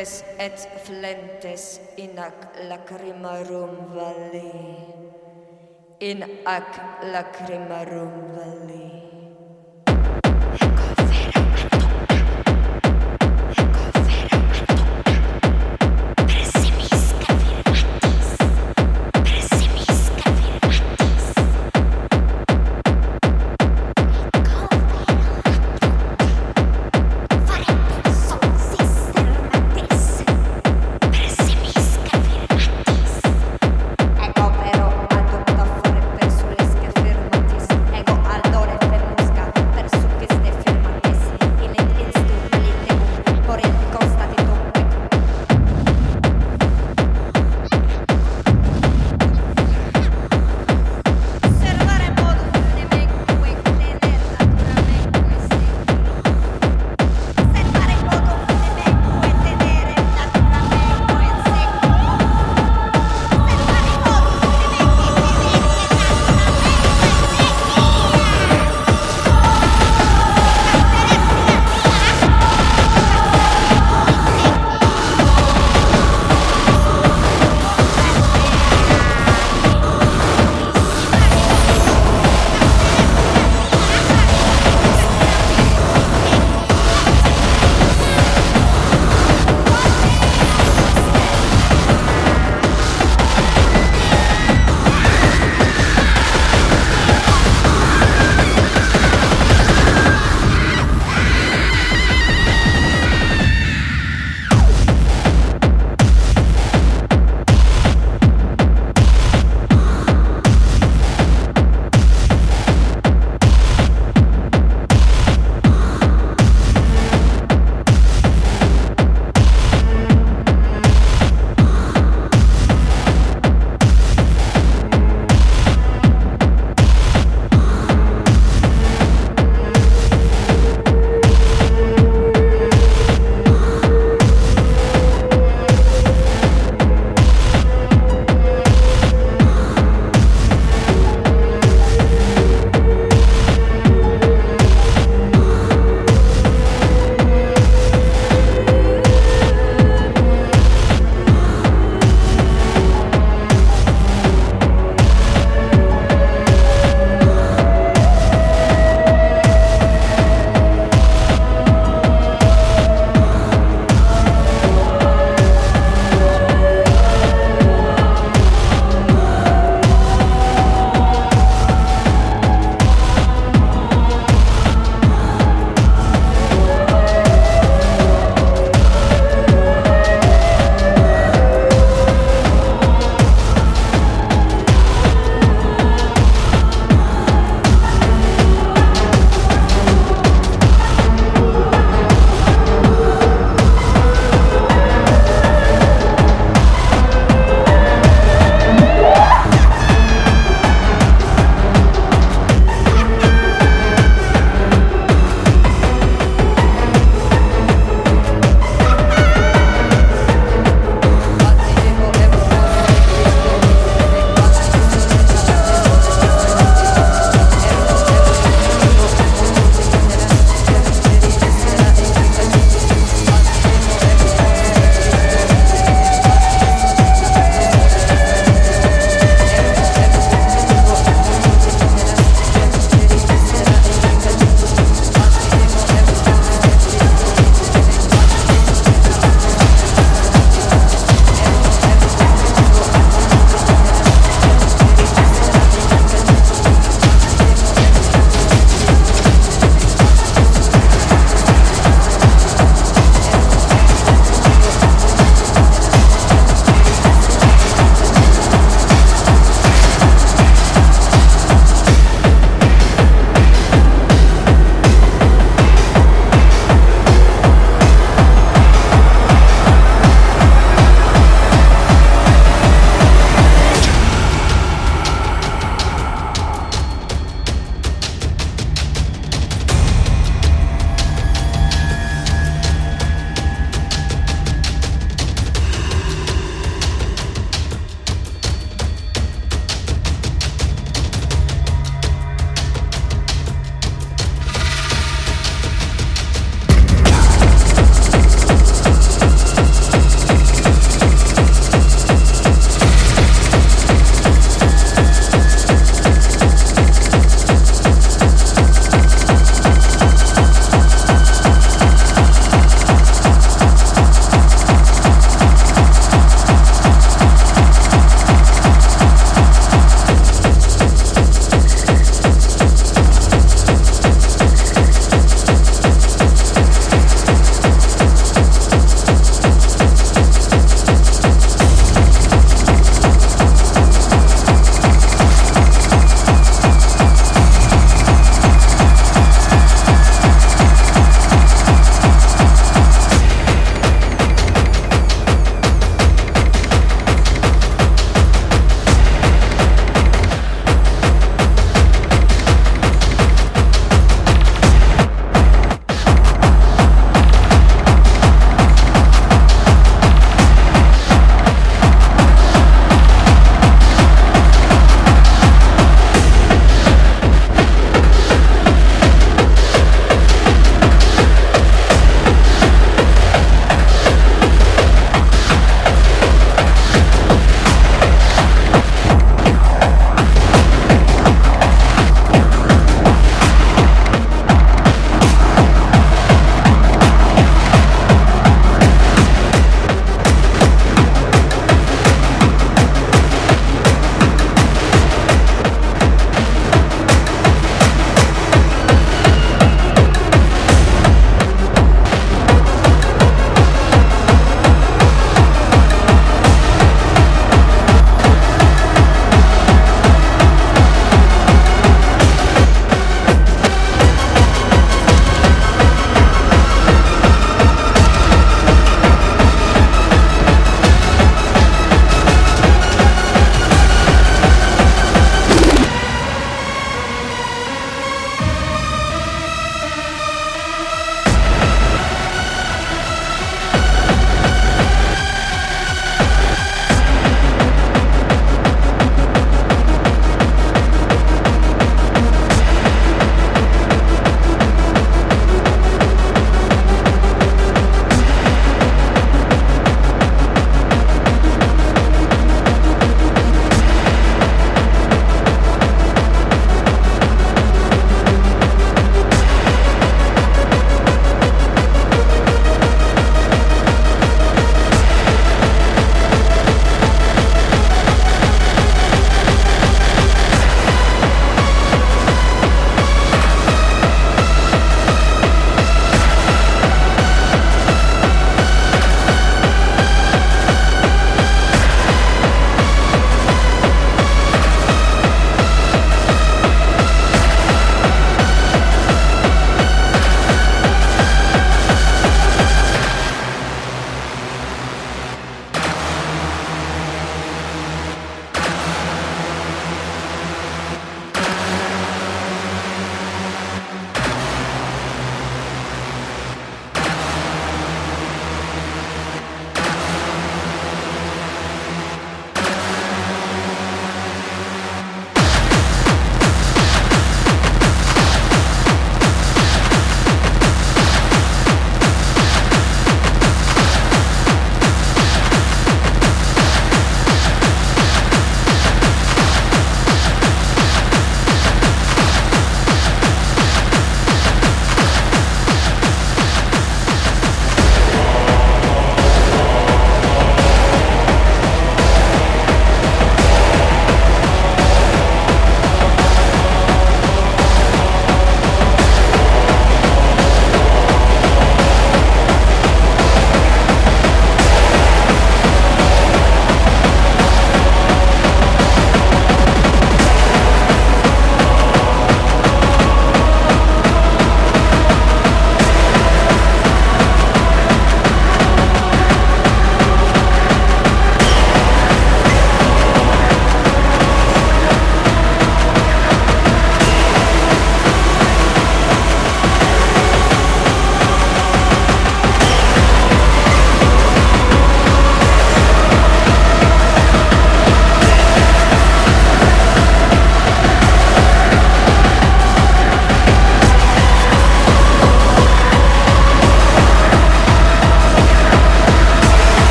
flentes et flentes in ac lacrimarum valli in ac lacrimarum valli